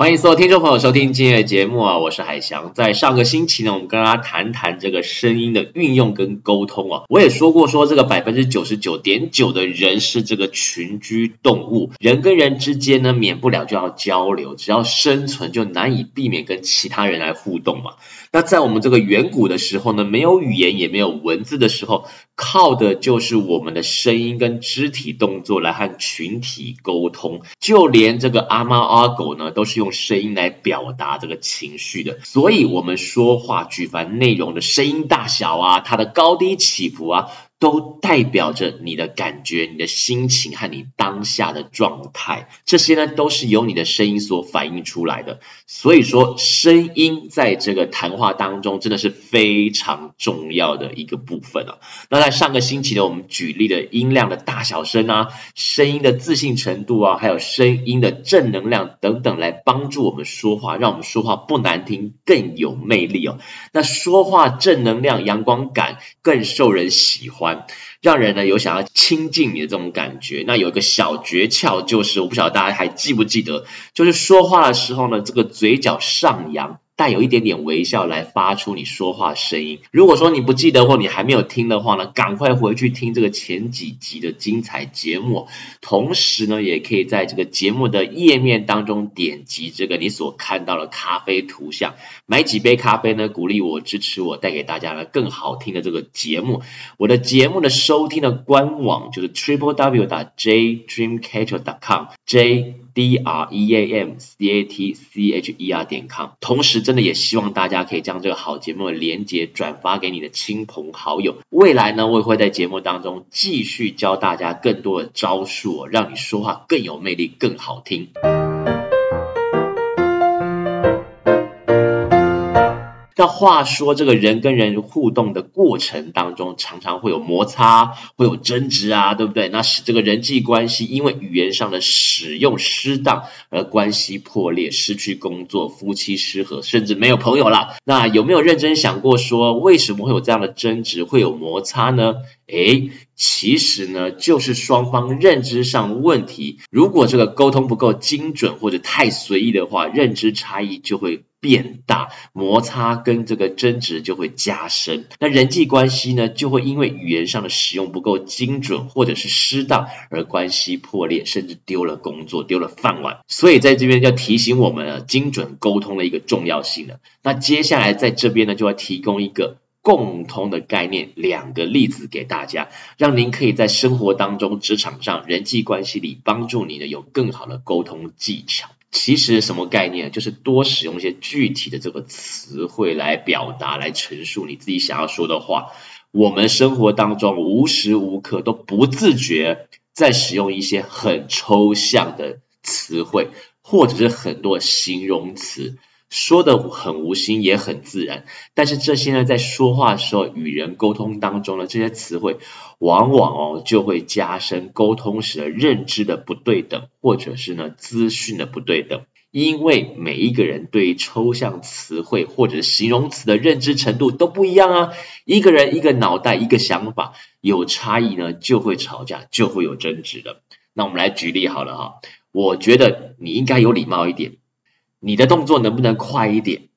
欢迎所有听众朋友收听今天的节目啊，我是海翔。在上个星期呢，我们跟大家谈谈这个声音的运用跟沟通啊。我也说过，说这个百分之九十九点九的人是这个群居动物，人跟人之间呢，免不了就要交流，只要生存就难以避免跟其他人来互动嘛。那在我们这个远古的时候呢，没有语言也没有文字的时候，靠的就是我们的声音跟肢体动作来和群体沟通，就连这个阿猫阿狗呢，都是用声音来表达这个情绪的，所以我们说话举凡内容的声音大小啊，它的高低起伏啊。都代表着你的感觉、你的心情和你当下的状态，这些呢都是由你的声音所反映出来的。所以说，声音在这个谈话当中真的是非常重要的一个部分啊。那在上个星期呢，我们举例的音量的大小声啊，声音的自信程度啊，还有声音的正能量等等，来帮助我们说话，让我们说话不难听，更有魅力哦。那说话正能量、阳光感更受人喜欢。让人呢有想要亲近你的这种感觉。那有一个小诀窍，就是我不晓得大家还记不记得，就是说话的时候呢，这个嘴角上扬。带有一点点微笑来发出你说话声音。如果说你不记得或你还没有听的话呢，赶快回去听这个前几集的精彩节目。同时呢，也可以在这个节目的页面当中点击这个你所看到的咖啡图像，买几杯咖啡呢，鼓励我，支持我，带给大家呢更好听的这个节目。我的节目的收听的官网就是 triple w 打 j dreamcatcher dot com j d r e a m c a t c h e r 点 com。同时，真的也希望大家可以将这个好节目的连接转发给你的亲朋好友。未来呢，我也会在节目当中继续教大家更多的招数，让你说话更有魅力、更好听。那话说，这个人跟人互动的过程当中，常常会有摩擦，会有争执啊，对不对？那使这个人际关系因为语言上的使用失当而关系破裂，失去工作，夫妻失和，甚至没有朋友了。那有没有认真想过说，为什么会有这样的争执，会有摩擦呢？诶，其实呢，就是双方认知上问题。如果这个沟通不够精准或者太随意的话，认知差异就会变大，摩擦跟这个争执就会加深，那人际关系呢，就会因为语言上的使用不够精准或者是失当而关系破裂，甚至丢了工作，丢了饭碗。所以在这边要提醒我们啊，精准沟通的一个重要性了。那接下来在这边呢，就要提供一个共通的概念，两个例子给大家，让您可以在生活当中、职场上、人际关系里帮助你呢有更好的沟通技巧。其实什么概念？就是多使用一些具体的这个词汇来表达、来陈述你自己想要说的话。我们生活当中无时无刻都不自觉在使用一些很抽象的词汇，或者是很多形容词。说的很无心，也很自然，但是这些呢，在说话的时候，与人沟通当中呢，这些词汇往往哦，就会加深沟通时的认知的不对等，或者是呢，资讯的不对等。因为每一个人对于抽象词汇或者形容词的认知程度都不一样啊，一个人一个脑袋一个想法，有差异呢，就会吵架，就会有争执的。那我们来举例好了哈，我觉得你应该有礼貌一点。你的动作能不能快一点？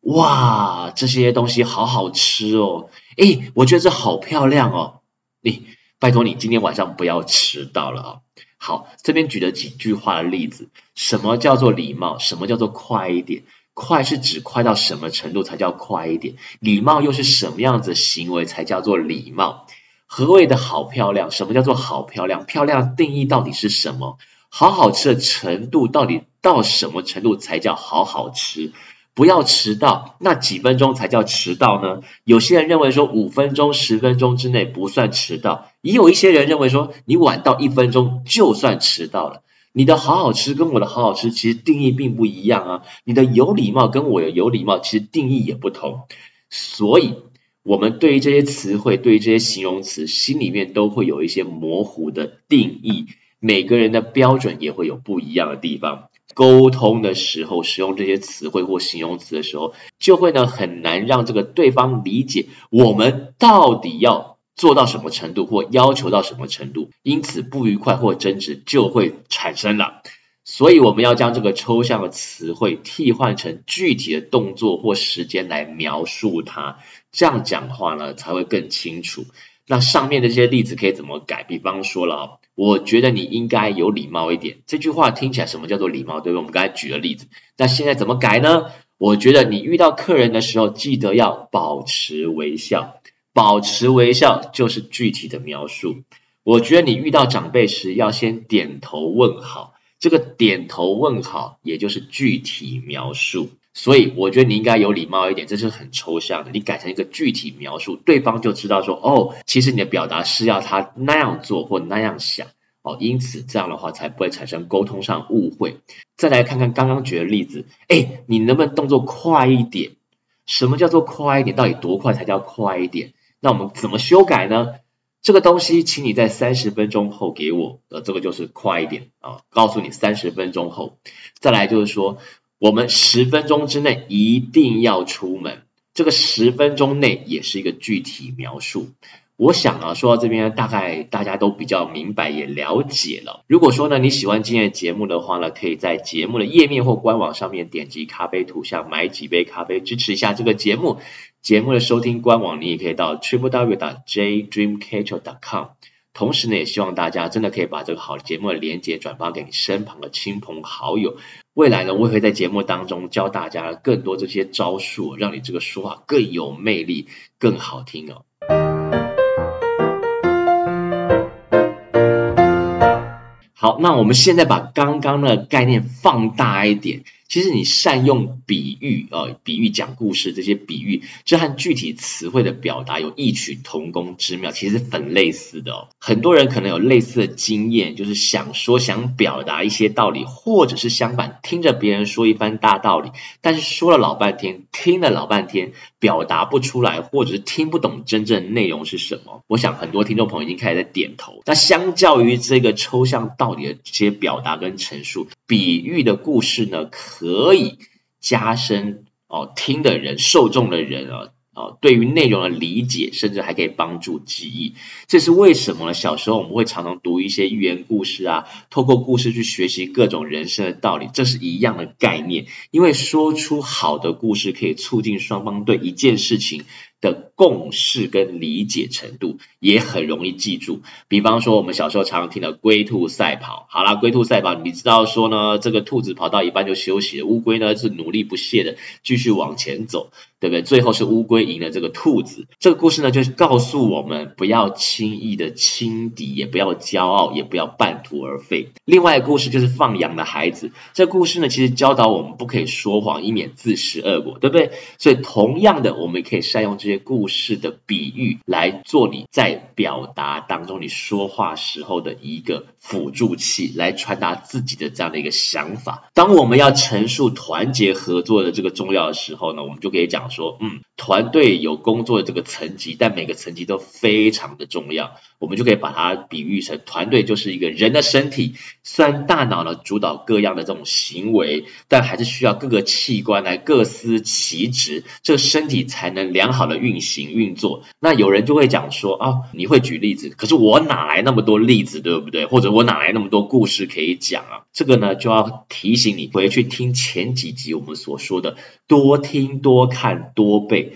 哇，这些东西好好吃哦！诶，我觉得这好漂亮哦！你拜托你今天晚上不要迟到了啊！好，这边举了几句话的例子，什么叫做礼貌？什么叫做快一点？快是指快到什么程度才叫快一点？礼貌又是什么样子行为才叫做礼貌？何谓的好漂亮？什么叫做好漂亮？漂亮定义到底是什么？好好吃的程度到底到什么程度才叫好好吃？不要迟到，那几分钟才叫迟到呢？有些人认为说五分钟、十分钟之内不算迟到，也有一些人认为说你晚到一分钟就算迟到了。你的好好吃跟我的好好吃其实定义并不一样啊，你的有礼貌跟我的有礼貌其实定义也不同，所以我们对于这些词汇、对于这些形容词，心里面都会有一些模糊的定义。每个人的标准也会有不一样的地方，沟通的时候使用这些词汇或形容词的时候，就会呢很难让这个对方理解我们到底要做到什么程度或要求到什么程度，因此不愉快或争执就会产生了。所以我们要将这个抽象的词汇替换成具体的动作或时间来描述它，这样讲话呢才会更清楚。那上面的这些例子可以怎么改？比方说了，我觉得你应该有礼貌一点。这句话听起来什么叫做礼貌？对不对？我们刚才举了例子，那现在怎么改呢？我觉得你遇到客人的时候，记得要保持微笑。保持微笑就是具体的描述。我觉得你遇到长辈时，要先点头问好。这个点头问好，也就是具体描述。所以我觉得你应该有礼貌一点，这是很抽象的。你改成一个具体描述，对方就知道说，哦，其实你的表达是要他那样做或那样想。哦，因此这样的话才不会产生沟通上误会。再来看看刚刚举的例子，哎，你能不能动作快一点？什么叫做快一点？到底多快才叫快一点？那我们怎么修改呢？这个东西，请你在三十分钟后给我。呃，这个就是快一点啊，告诉你三十分钟后。再来就是说，我们十分钟之内一定要出门。这个十分钟内也是一个具体描述。我想啊，说到这边，大概大家都比较明白也了解了。如果说呢，你喜欢今天的节目的话呢，可以在节目的页面或官网上面点击咖啡图像，买几杯咖啡，支持一下这个节目。节目的收听官网，你也可以到 triple w j dreamcatcher 点 com。同时呢，也希望大家真的可以把这个好节目的连接转发给你身旁的亲朋好友。未来呢，我也会在节目当中教大家更多这些招数，让你这个说话更有魅力、更好听哦。好，那我们现在把刚刚的概念放大一点。其实你善用比喻啊、呃，比喻讲故事这些比喻，这和具体词汇的表达有异曲同工之妙，其实很类似的哦。很多人可能有类似的经验，就是想说想表达一些道理，或者是相反，听着别人说一番大道理，但是说了老半天，听了老半天，表达不出来，或者是听不懂真正内容是什么。我想很多听众朋友已经开始在点头。那相较于这个抽象道理的这些表达跟陈述，比喻的故事呢，可以加深哦，听的人、受众的人啊。哦，对于内容的理解，甚至还可以帮助记忆。这是为什么呢？小时候我们会常常读一些寓言故事啊，透过故事去学习各种人生的道理，这是一样的概念。因为说出好的故事，可以促进双方对一件事情的共识跟理解程度，也很容易记住。比方说，我们小时候常常听的龟兔赛跑。好啦，龟兔赛跑，你知道说呢，这个兔子跑到一半就休息了，乌龟呢是努力不懈的继续往前走。对不对？最后是乌龟赢了这个兔子。这个故事呢，就是告诉我们不要轻易的轻敌，也不要骄傲，也不要半途而废。另外一个故事就是放羊的孩子。这故事呢，其实教导我们不可以说谎，以免自食恶果，对不对？所以同样的，我们可以善用这这些故事的比喻来做你在表达当中你说话时候的一个辅助器，来传达自己的这样的一个想法。当我们要陈述团结合作的这个重要的时候呢，我们就可以讲。说，嗯，团队有工作的这个层级，但每个层级都非常的重要。我们就可以把它比喻成团队就是一个人的身体，虽然大脑呢主导各样的这种行为，但还是需要各个器官来各司其职，这身体才能良好的运行运作。那有人就会讲说啊，你会举例子，可是我哪来那么多例子，对不对？或者我哪来那么多故事可以讲啊？这个呢就要提醒你回去听前几集我们所说的，多听多看多背。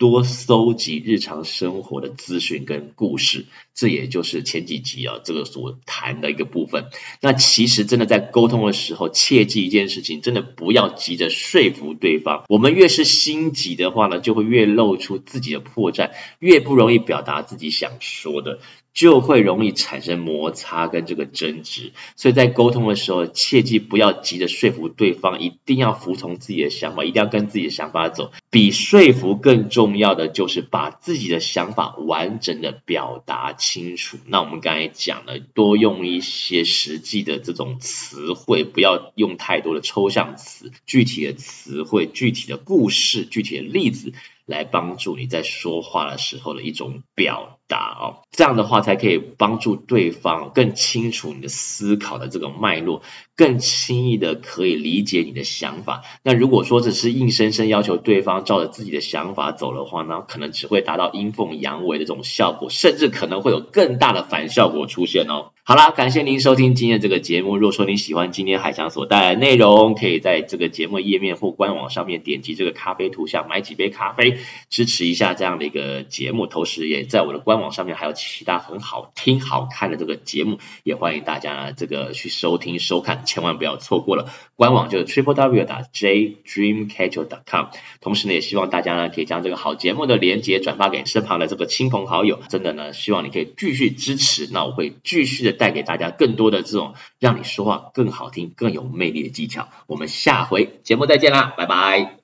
多搜集日常生活的资讯跟故事，这也就是前几集啊这个所谈的一个部分。那其实真的在沟通的时候，切记一件事情，真的不要急着说服对方。我们越是心急的话呢，就会越露出自己的破绽，越不容易表达自己想说的。就会容易产生摩擦跟这个争执，所以在沟通的时候，切记不要急着说服对方，一定要服从自己的想法，一定要跟自己的想法走。比说服更重重要的就是把自己的想法完整的表达清楚。那我们刚才讲了，多用一些实际的这种词汇，不要用太多的抽象词，具体的词汇、具体的故事、具体的例子。来帮助你在说话的时候的一种表达哦，这样的话才可以帮助对方更清楚你的思考的这个脉络，更轻易的可以理解你的想法。那如果说只是硬生生要求对方照着自己的想法走的话，那可能只会达到阴奉阳违的这种效果，甚至可能会有更大的反效果出现哦。好啦，感谢您收听今天这个节目。如果说你喜欢今天海翔所带来的内容，可以在这个节目页面或官网上面点击这个咖啡图像，买几杯咖啡，支持一下这样的一个节目。同时，也在我的官网上面还有其他很好听、好看的这个节目，也欢迎大家这个去收听、收看，千万不要错过了。官网就是 triple w 打 j dreamcatcher dot com。同时呢，也希望大家呢可以将这个好节目的连接转发给身旁的这个亲朋好友。真的呢，希望你可以继续支持，那我会继续的。带给大家更多的这种让你说话更好听、更有魅力的技巧。我们下回节目再见啦，拜拜。